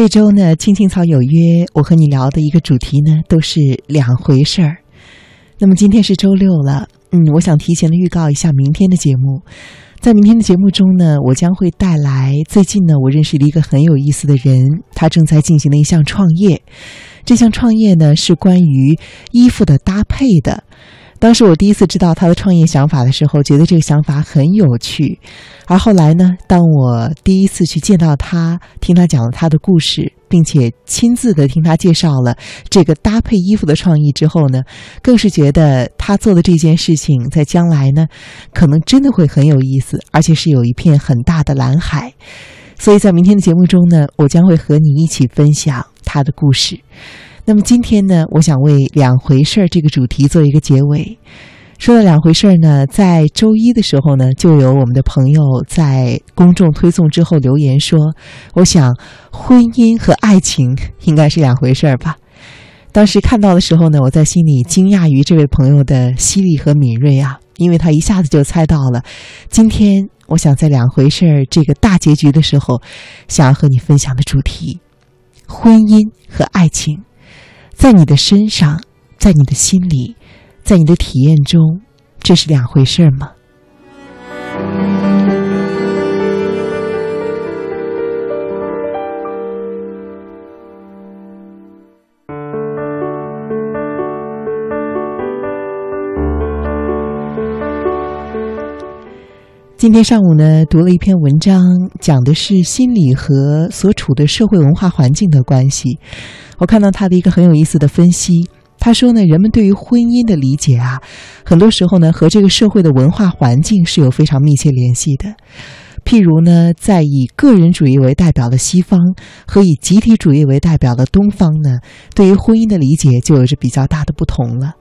这周呢，青青草有约，我和你聊的一个主题呢，都是两回事儿。那么今天是周六了，嗯，我想提前的预告一下明天的节目。在明天的节目中呢，我将会带来最近呢，我认识了一个很有意思的人，他正在进行的一项创业。这项创业呢，是关于衣服的搭配的。当时我第一次知道他的创业想法的时候，觉得这个想法很有趣。而后来呢，当我第一次去见到他，听他讲了他的故事，并且亲自的听他介绍了这个搭配衣服的创意之后呢，更是觉得他做的这件事情在将来呢，可能真的会很有意思，而且是有一片很大的蓝海。所以在明天的节目中呢，我将会和你一起分享他的故事。那么今天呢，我想为“两回事儿”这个主题做一个结尾。说到“两回事儿”呢，在周一的时候呢，就有我们的朋友在公众推送之后留言说：“我想婚姻和爱情应该是两回事儿吧。”当时看到的时候呢，我在心里惊讶于这位朋友的犀利和敏锐啊，因为他一下子就猜到了。今天我想在“两回事儿”这个大结局的时候，想要和你分享的主题：婚姻和爱情。在你的身上，在你的心里，在你的体验中，这是两回事吗？今天上午呢，读了一篇文章，讲的是心理和所处的社会文化环境的关系。我看到他的一个很有意思的分析，他说呢，人们对于婚姻的理解啊，很多时候呢和这个社会的文化环境是有非常密切联系的。譬如呢，在以个人主义为代表的西方和以集体主义为代表的东方呢，对于婚姻的理解就有着比较大的不同了。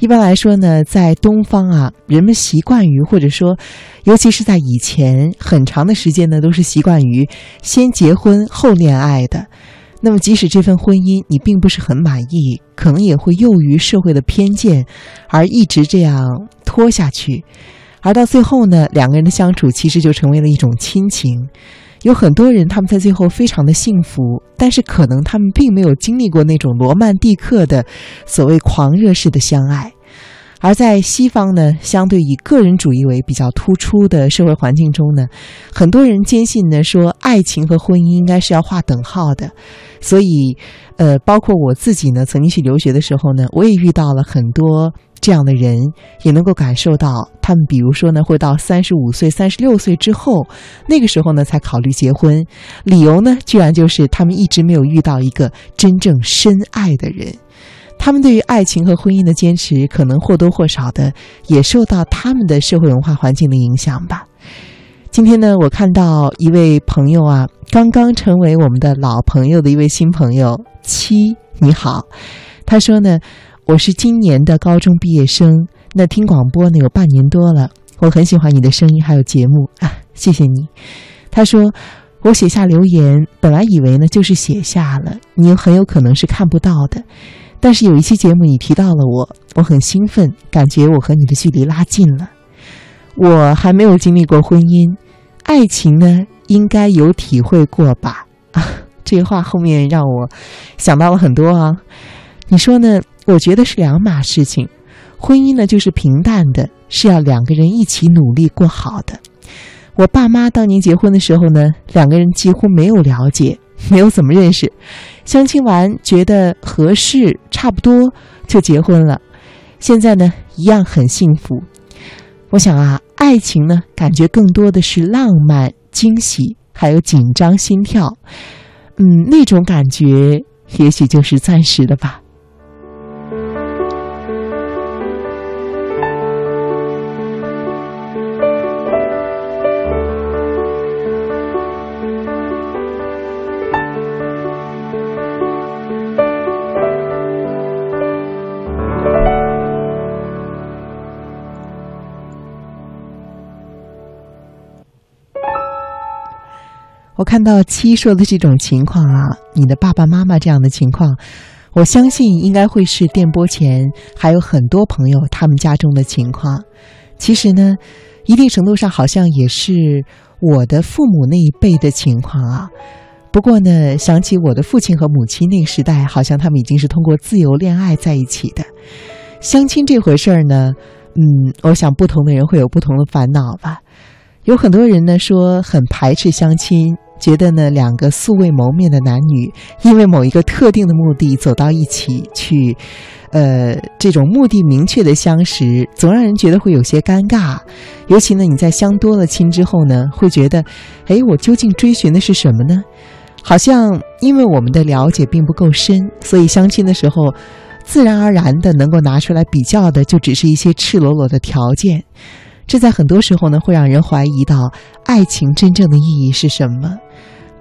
一般来说呢，在东方啊，人们习惯于或者说，尤其是在以前很长的时间呢，都是习惯于先结婚后恋爱的。那么，即使这份婚姻你并不是很满意，可能也会囿于社会的偏见，而一直这样拖下去，而到最后呢，两个人的相处其实就成为了一种亲情。有很多人他们在最后非常的幸福，但是可能他们并没有经历过那种罗曼蒂克的所谓狂热式的相爱。而在西方呢，相对以个人主义为比较突出的社会环境中呢，很多人坚信呢说爱情和婚姻应该是要划等号的，所以，呃，包括我自己呢，曾经去留学的时候呢，我也遇到了很多这样的人，也能够感受到他们，比如说呢，会到三十五岁、三十六岁之后，那个时候呢才考虑结婚，理由呢，居然就是他们一直没有遇到一个真正深爱的人。他们对于爱情和婚姻的坚持，可能或多或少的也受到他们的社会文化环境的影响吧。今天呢，我看到一位朋友啊，刚刚成为我们的老朋友的一位新朋友七，你好。他说呢，我是今年的高中毕业生，那听广播呢有半年多了，我很喜欢你的声音还有节目啊，谢谢你。他说，我写下留言，本来以为呢就是写下了，你很有可能是看不到的。但是有一期节目你提到了我，我很兴奋，感觉我和你的距离拉近了。我还没有经历过婚姻，爱情呢，应该有体会过吧？啊，这话后面让我想到了很多啊。你说呢？我觉得是两码事情。婚姻呢，就是平淡的，是要两个人一起努力过好的。我爸妈当年结婚的时候呢，两个人几乎没有了解。没有怎么认识，相亲完觉得合适，差不多就结婚了。现在呢，一样很幸福。我想啊，爱情呢，感觉更多的是浪漫、惊喜，还有紧张、心跳。嗯，那种感觉也许就是暂时的吧。我看到七说的这种情况啊，你的爸爸妈妈这样的情况，我相信应该会是电波前还有很多朋友他们家中的情况。其实呢，一定程度上好像也是我的父母那一辈的情况啊。不过呢，想起我的父亲和母亲那个时代，好像他们已经是通过自由恋爱在一起的。相亲这回事儿呢，嗯，我想不同的人会有不同的烦恼吧。有很多人呢说很排斥相亲，觉得呢两个素未谋面的男女因为某一个特定的目的走到一起去，呃，这种目的明确的相识，总让人觉得会有些尴尬。尤其呢你在相多了亲之后呢，会觉得，哎，我究竟追寻的是什么呢？好像因为我们的了解并不够深，所以相亲的时候，自然而然的能够拿出来比较的，就只是一些赤裸裸的条件。这在很多时候呢，会让人怀疑到爱情真正的意义是什么。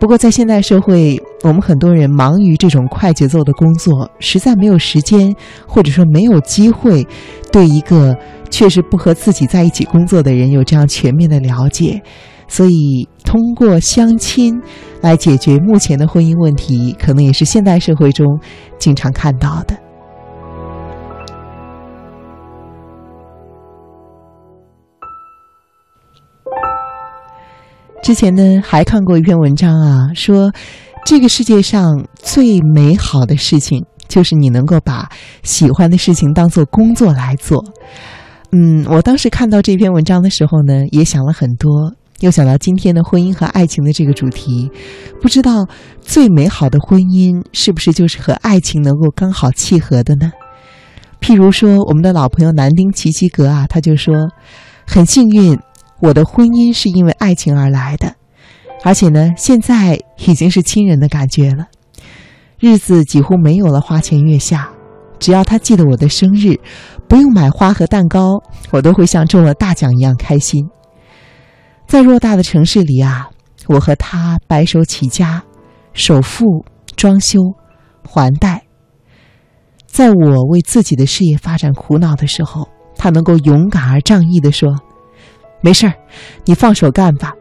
不过在现代社会，我们很多人忙于这种快节奏的工作，实在没有时间，或者说没有机会，对一个确实不和自己在一起工作的人有这样全面的了解。所以，通过相亲来解决目前的婚姻问题，可能也是现代社会中经常看到的。之前呢，还看过一篇文章啊，说这个世界上最美好的事情，就是你能够把喜欢的事情当做工作来做。嗯，我当时看到这篇文章的时候呢，也想了很多。又想到今天的婚姻和爱情的这个主题，不知道最美好的婚姻是不是就是和爱情能够刚好契合的呢？譬如说，我们的老朋友南丁奇奇格啊，他就说：“很幸运，我的婚姻是因为爱情而来的，而且呢，现在已经是亲人的感觉了。日子几乎没有了花前月下，只要他记得我的生日，不用买花和蛋糕，我都会像中了大奖一样开心。”在偌大的城市里啊，我和他白手起家，首付、装修、还贷。在我为自己的事业发展苦恼的时候，他能够勇敢而仗义地说：“没事儿，你放手干吧。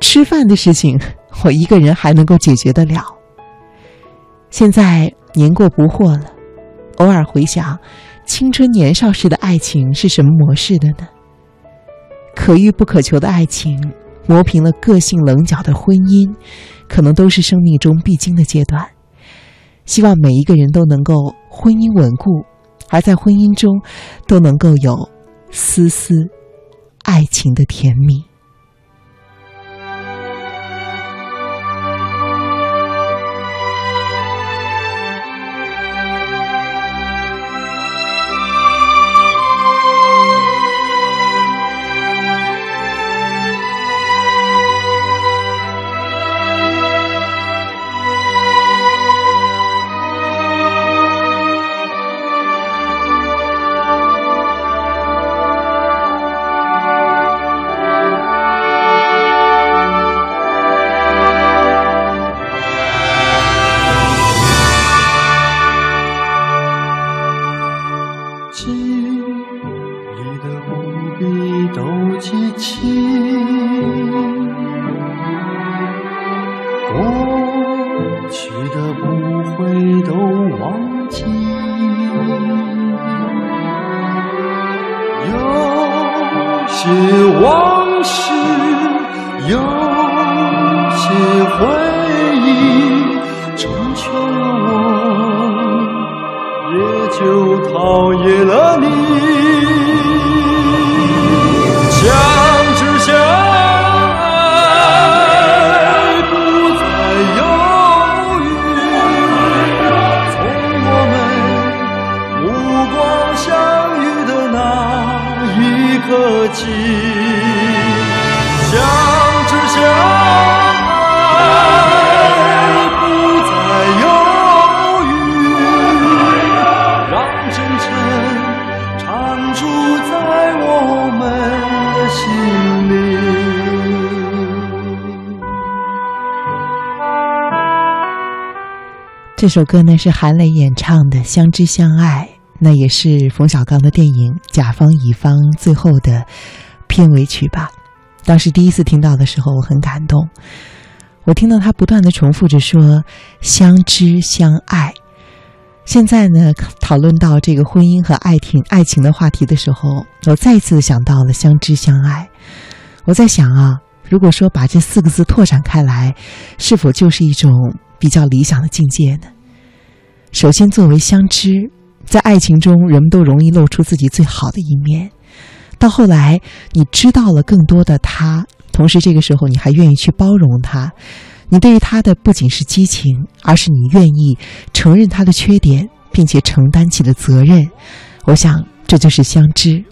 吃饭的事情，我一个人还能够解决得了。”现在年过不惑了，偶尔回想青春年少时的爱情是什么模式的呢？可遇不可求的爱情，磨平了个性棱角的婚姻，可能都是生命中必经的阶段。希望每一个人都能够婚姻稳固，而在婚姻中，都能够有丝丝爱情的甜蜜。去的不会都忘记。有些往事有些回忆成全了我也就陶冶了你。这首歌呢是韩磊演唱的《相知相爱》，那也是冯小刚的电影《甲方乙方》最后的片尾曲吧。当时第一次听到的时候，我很感动。我听到他不断的重复着说“相知相爱”。现在呢，讨论到这个婚姻和爱情、爱情的话题的时候，我再次想到了“相知相爱”。我在想啊，如果说把这四个字拓展开来，是否就是一种比较理想的境界呢？首先，作为相知，在爱情中，人们都容易露出自己最好的一面。到后来，你知道了更多的他，同时这个时候你还愿意去包容他。你对于他的不仅是激情，而是你愿意承认他的缺点，并且承担起的责任。我想，这就是相知。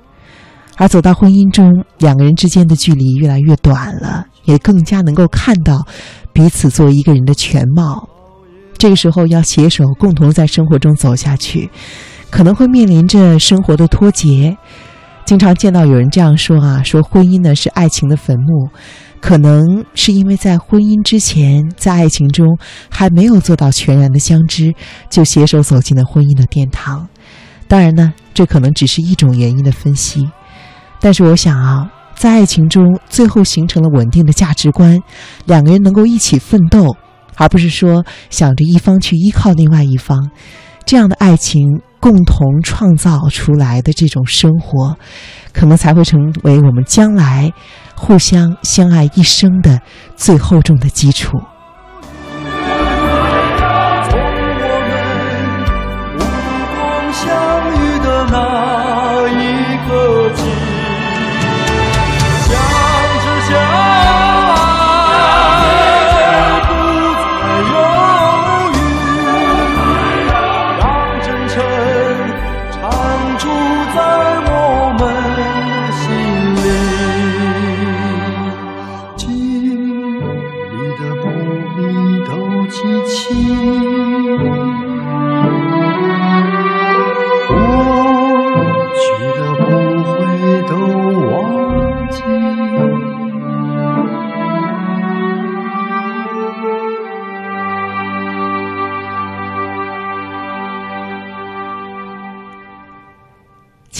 而走到婚姻中，两个人之间的距离越来越短了，也更加能够看到彼此作为一个人的全貌。这个时候要携手共同在生活中走下去，可能会面临着生活的脱节。经常见到有人这样说啊，说婚姻呢是爱情的坟墓。可能是因为在婚姻之前，在爱情中还没有做到全然的相知，就携手走进了婚姻的殿堂。当然呢，这可能只是一种原因的分析。但是我想啊，在爱情中最后形成了稳定的价值观，两个人能够一起奋斗，而不是说想着一方去依靠另外一方，这样的爱情共同创造出来的这种生活，可能才会成为我们将来。互相相爱一生的最厚重的基础。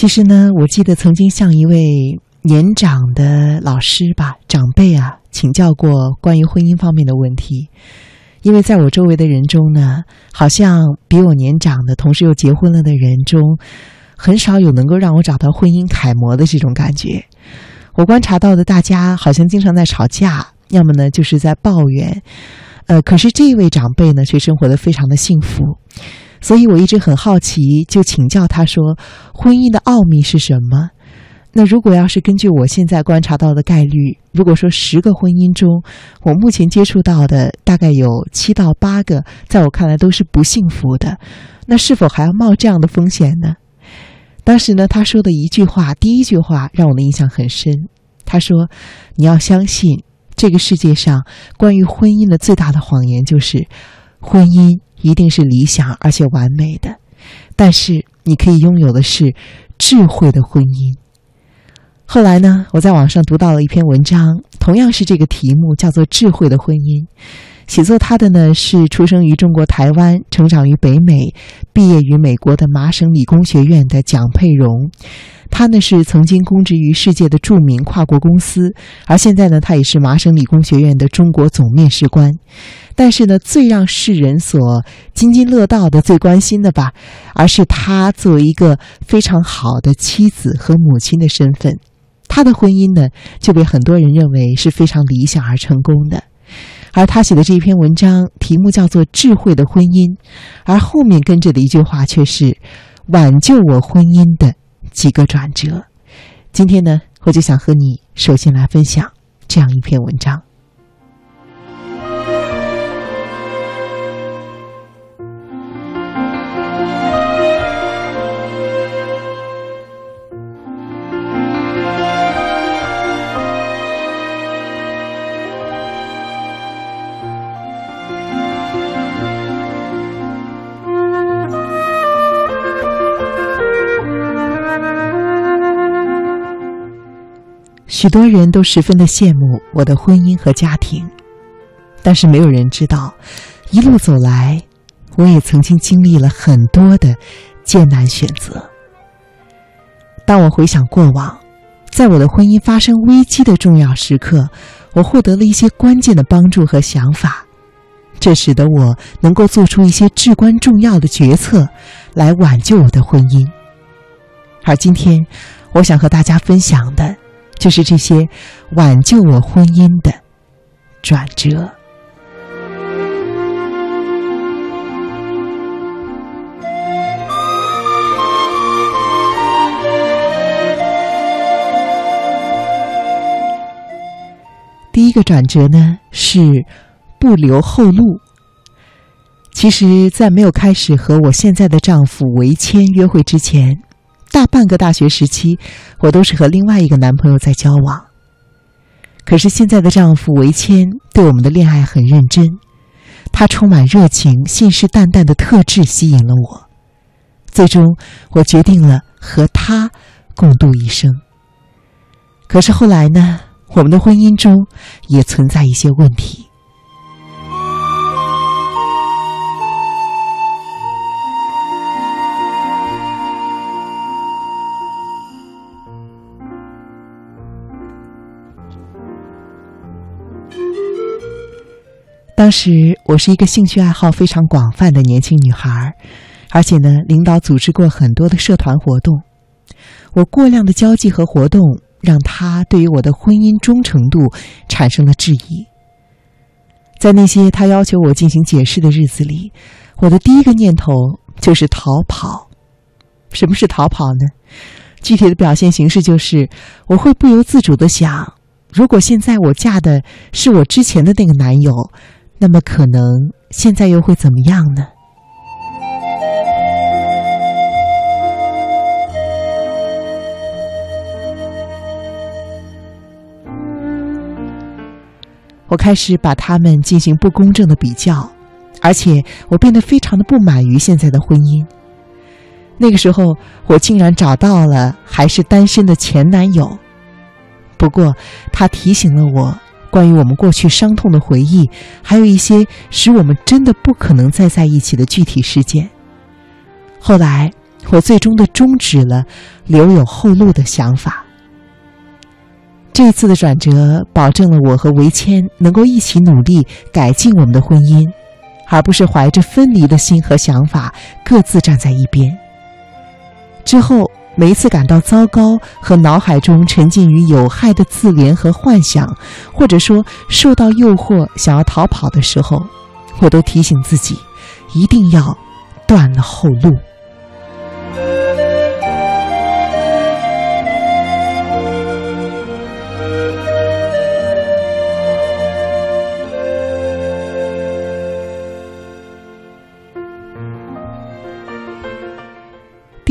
其实呢，我记得曾经向一位年长的老师吧，长辈啊，请教过关于婚姻方面的问题。因为在我周围的人中呢，好像比我年长的，同时又结婚了的人中，很少有能够让我找到婚姻楷模的这种感觉。我观察到的，大家好像经常在吵架，要么呢就是在抱怨。呃，可是这位长辈呢，却生活的非常的幸福。所以我一直很好奇，就请教他说：“婚姻的奥秘是什么？”那如果要是根据我现在观察到的概率，如果说十个婚姻中，我目前接触到的大概有七到八个，在我看来都是不幸福的，那是否还要冒这样的风险呢？当时呢，他说的一句话，第一句话让我的印象很深。他说：“你要相信，这个世界上关于婚姻的最大的谎言就是婚姻。”一定是理想而且完美的，但是你可以拥有的是智慧的婚姻。后来呢，我在网上读到了一篇文章，同样是这个题目，叫做《智慧的婚姻》。写作他的呢是出生于中国台湾、成长于北美、毕业于美国的麻省理工学院的蒋佩荣。他呢是曾经供职于世界的著名跨国公司，而现在呢，他也是麻省理工学院的中国总面试官。但是呢，最让世人所津津乐道的、最关心的吧，而是他作为一个非常好的妻子和母亲的身份，他的婚姻呢就被很多人认为是非常理想而成功的。而他写的这一篇文章题目叫做《智慧的婚姻》，而后面跟着的一句话却是“挽救我婚姻的几个转折”。今天呢，我就想和你首先来分享这样一篇文章。许多人都十分的羡慕我的婚姻和家庭，但是没有人知道，一路走来，我也曾经经历了很多的艰难选择。当我回想过往，在我的婚姻发生危机的重要时刻，我获得了一些关键的帮助和想法，这使得我能够做出一些至关重要的决策，来挽救我的婚姻。而今天，我想和大家分享的。就是这些挽救我婚姻的转折。第一个转折呢是不留后路。其实，在没有开始和我现在的丈夫维谦约会之前，大半个大学时期，我都是和另外一个男朋友在交往。可是现在的丈夫维谦对我们的恋爱很认真，他充满热情、信誓旦旦的特质吸引了我，最终我决定了和他共度一生。可是后来呢？我们的婚姻中也存在一些问题。当时我是一个兴趣爱好非常广泛的年轻女孩，而且呢，领导组织过很多的社团活动，我过量的交际和活动。让他对于我的婚姻忠诚度产生了质疑。在那些他要求我进行解释的日子里，我的第一个念头就是逃跑。什么是逃跑呢？具体的表现形式就是，我会不由自主的想：如果现在我嫁的是我之前的那个男友，那么可能现在又会怎么样呢？我开始把他们进行不公正的比较，而且我变得非常的不满于现在的婚姻。那个时候，我竟然找到了还是单身的前男友。不过，他提醒了我关于我们过去伤痛的回忆，还有一些使我们真的不可能再在一起的具体事件。后来，我最终的终止了留有后路的想法。这次的转折，保证了我和维谦能够一起努力改进我们的婚姻，而不是怀着分离的心和想法各自站在一边。之后，每一次感到糟糕和脑海中沉浸于有害的自怜和幻想，或者说受到诱惑想要逃跑的时候，我都提醒自己，一定要断了后路。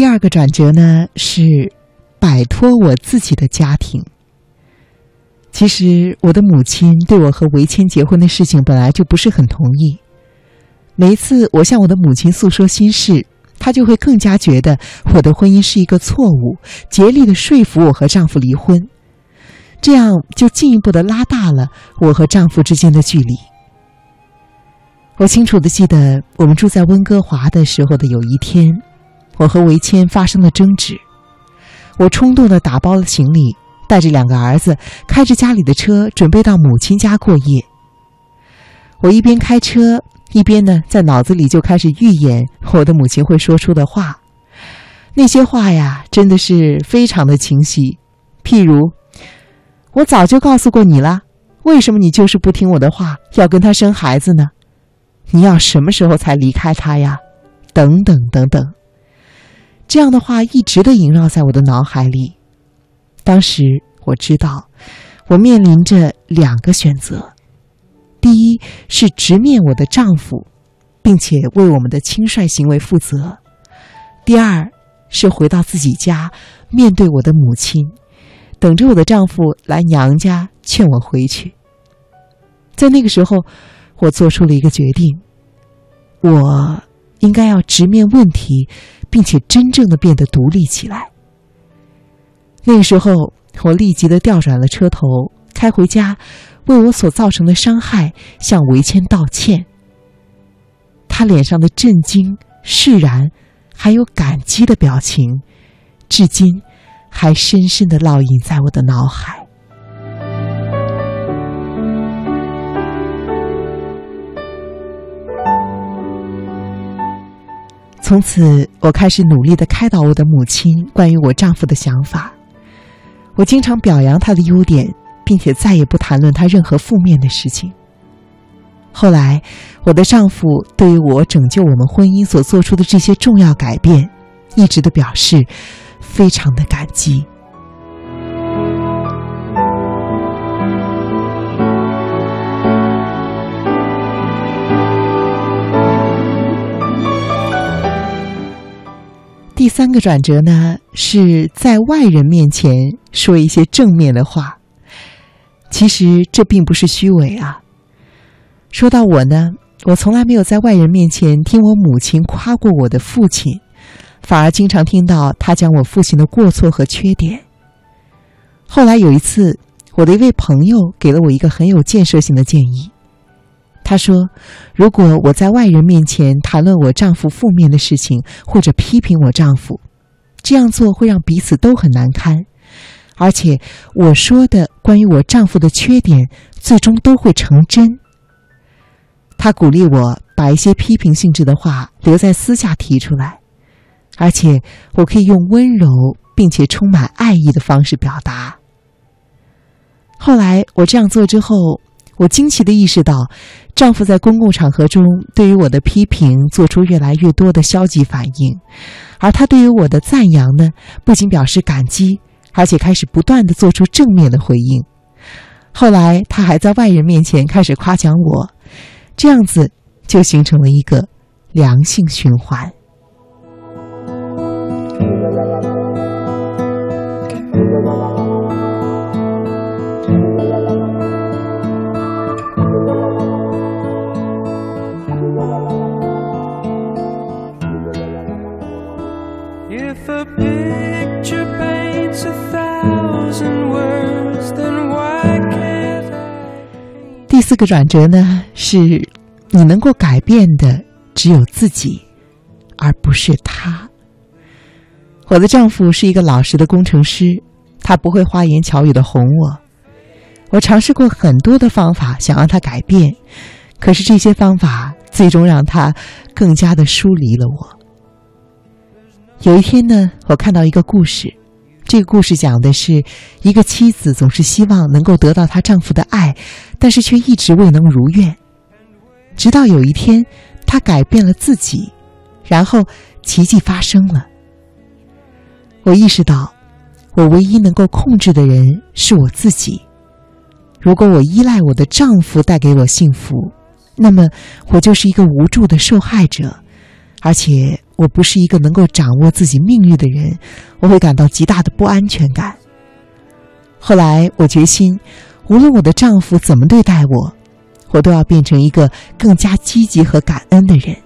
第二个转折呢是摆脱我自己的家庭。其实我的母亲对我和维谦结婚的事情本来就不是很同意。每一次我向我的母亲诉说心事，她就会更加觉得我的婚姻是一个错误，竭力的说服我和丈夫离婚，这样就进一步的拉大了我和丈夫之间的距离。我清楚的记得我们住在温哥华的时候的有一天。我和维谦发生了争执，我冲动的打包了行李，带着两个儿子，开着家里的车，准备到母亲家过夜。我一边开车，一边呢，在脑子里就开始预演我的母亲会说出的话。那些话呀，真的是非常的清晰。譬如，我早就告诉过你了，为什么你就是不听我的话，要跟他生孩子呢？你要什么时候才离开他呀？等等等等。这样的话一直的萦绕在我的脑海里。当时我知道，我面临着两个选择：第一是直面我的丈夫，并且为我们的轻率行为负责；第二是回到自己家，面对我的母亲，等着我的丈夫来娘家劝我回去。在那个时候，我做出了一个决定：我应该要直面问题。并且真正的变得独立起来。那时候，我立即的调转了车头，开回家，为我所造成的伤害向维谦道歉。他脸上的震惊、释然，还有感激的表情，至今还深深的烙印在我的脑海。从此，我开始努力的开导我的母亲关于我丈夫的想法。我经常表扬他的优点，并且再也不谈论他任何负面的事情。后来，我的丈夫对于我拯救我们婚姻所做出的这些重要改变，一直都表示非常的感激。第三个转折呢，是在外人面前说一些正面的话。其实这并不是虚伪啊。说到我呢，我从来没有在外人面前听我母亲夸过我的父亲，反而经常听到他讲我父亲的过错和缺点。后来有一次，我的一位朋友给了我一个很有建设性的建议。他说：“如果我在外人面前谈论我丈夫负面的事情，或者批评我丈夫，这样做会让彼此都很难堪，而且我说的关于我丈夫的缺点，最终都会成真。”他鼓励我把一些批评性质的话留在私下提出来，而且我可以用温柔并且充满爱意的方式表达。后来我这样做之后，我惊奇的意识到，丈夫在公共场合中对于我的批评做出越来越多的消极反应，而他对于我的赞扬呢，不仅表示感激，而且开始不断的做出正面的回应。后来他还在外人面前开始夸奖我。这样子就形成了一个良性循环。转折呢，是你能够改变的只有自己，而不是他。我的丈夫是一个老实的工程师，他不会花言巧语的哄我。我尝试过很多的方法想让他改变，可是这些方法最终让他更加的疏离了我。有一天呢，我看到一个故事。这个故事讲的是，一个妻子总是希望能够得到她丈夫的爱，但是却一直未能如愿。直到有一天，她改变了自己，然后奇迹发生了。我意识到，我唯一能够控制的人是我自己。如果我依赖我的丈夫带给我幸福，那么我就是一个无助的受害者，而且。我不是一个能够掌握自己命运的人，我会感到极大的不安全感。后来我决心，无论我的丈夫怎么对待我，我都要变成一个更加积极和感恩的人。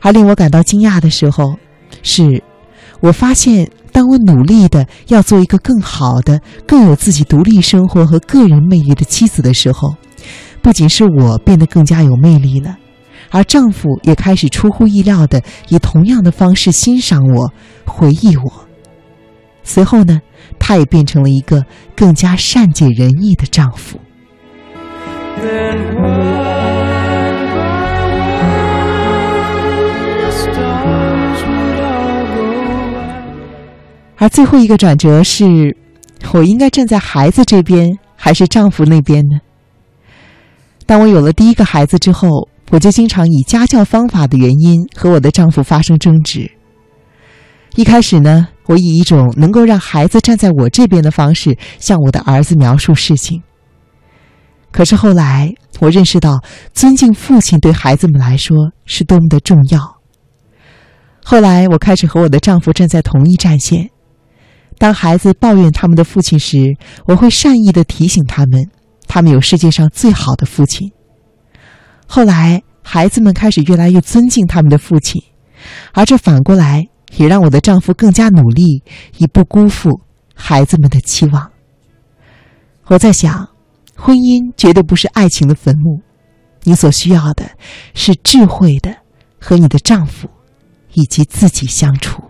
而令我感到惊讶的时候，是我发现，当我努力的要做一个更好的、更有自己独立生活和个人魅力的妻子的时候，不仅是我变得更加有魅力了。而丈夫也开始出乎意料的以同样的方式欣赏我、回忆我。随后呢，他也变成了一个更加善解人意的丈夫。而最后一个转折是，我应该站在孩子这边还是丈夫那边呢？当我有了第一个孩子之后。我就经常以家教方法的原因和我的丈夫发生争执。一开始呢，我以一种能够让孩子站在我这边的方式向我的儿子描述事情。可是后来，我认识到尊敬父亲对孩子们来说是多么的重要。后来，我开始和我的丈夫站在同一战线。当孩子抱怨他们的父亲时，我会善意的提醒他们，他们有世界上最好的父亲。后来，孩子们开始越来越尊敬他们的父亲，而这反过来也让我的丈夫更加努力，以不辜负孩子们的期望。我在想，婚姻绝对不是爱情的坟墓，你所需要的是智慧的和你的丈夫以及自己相处。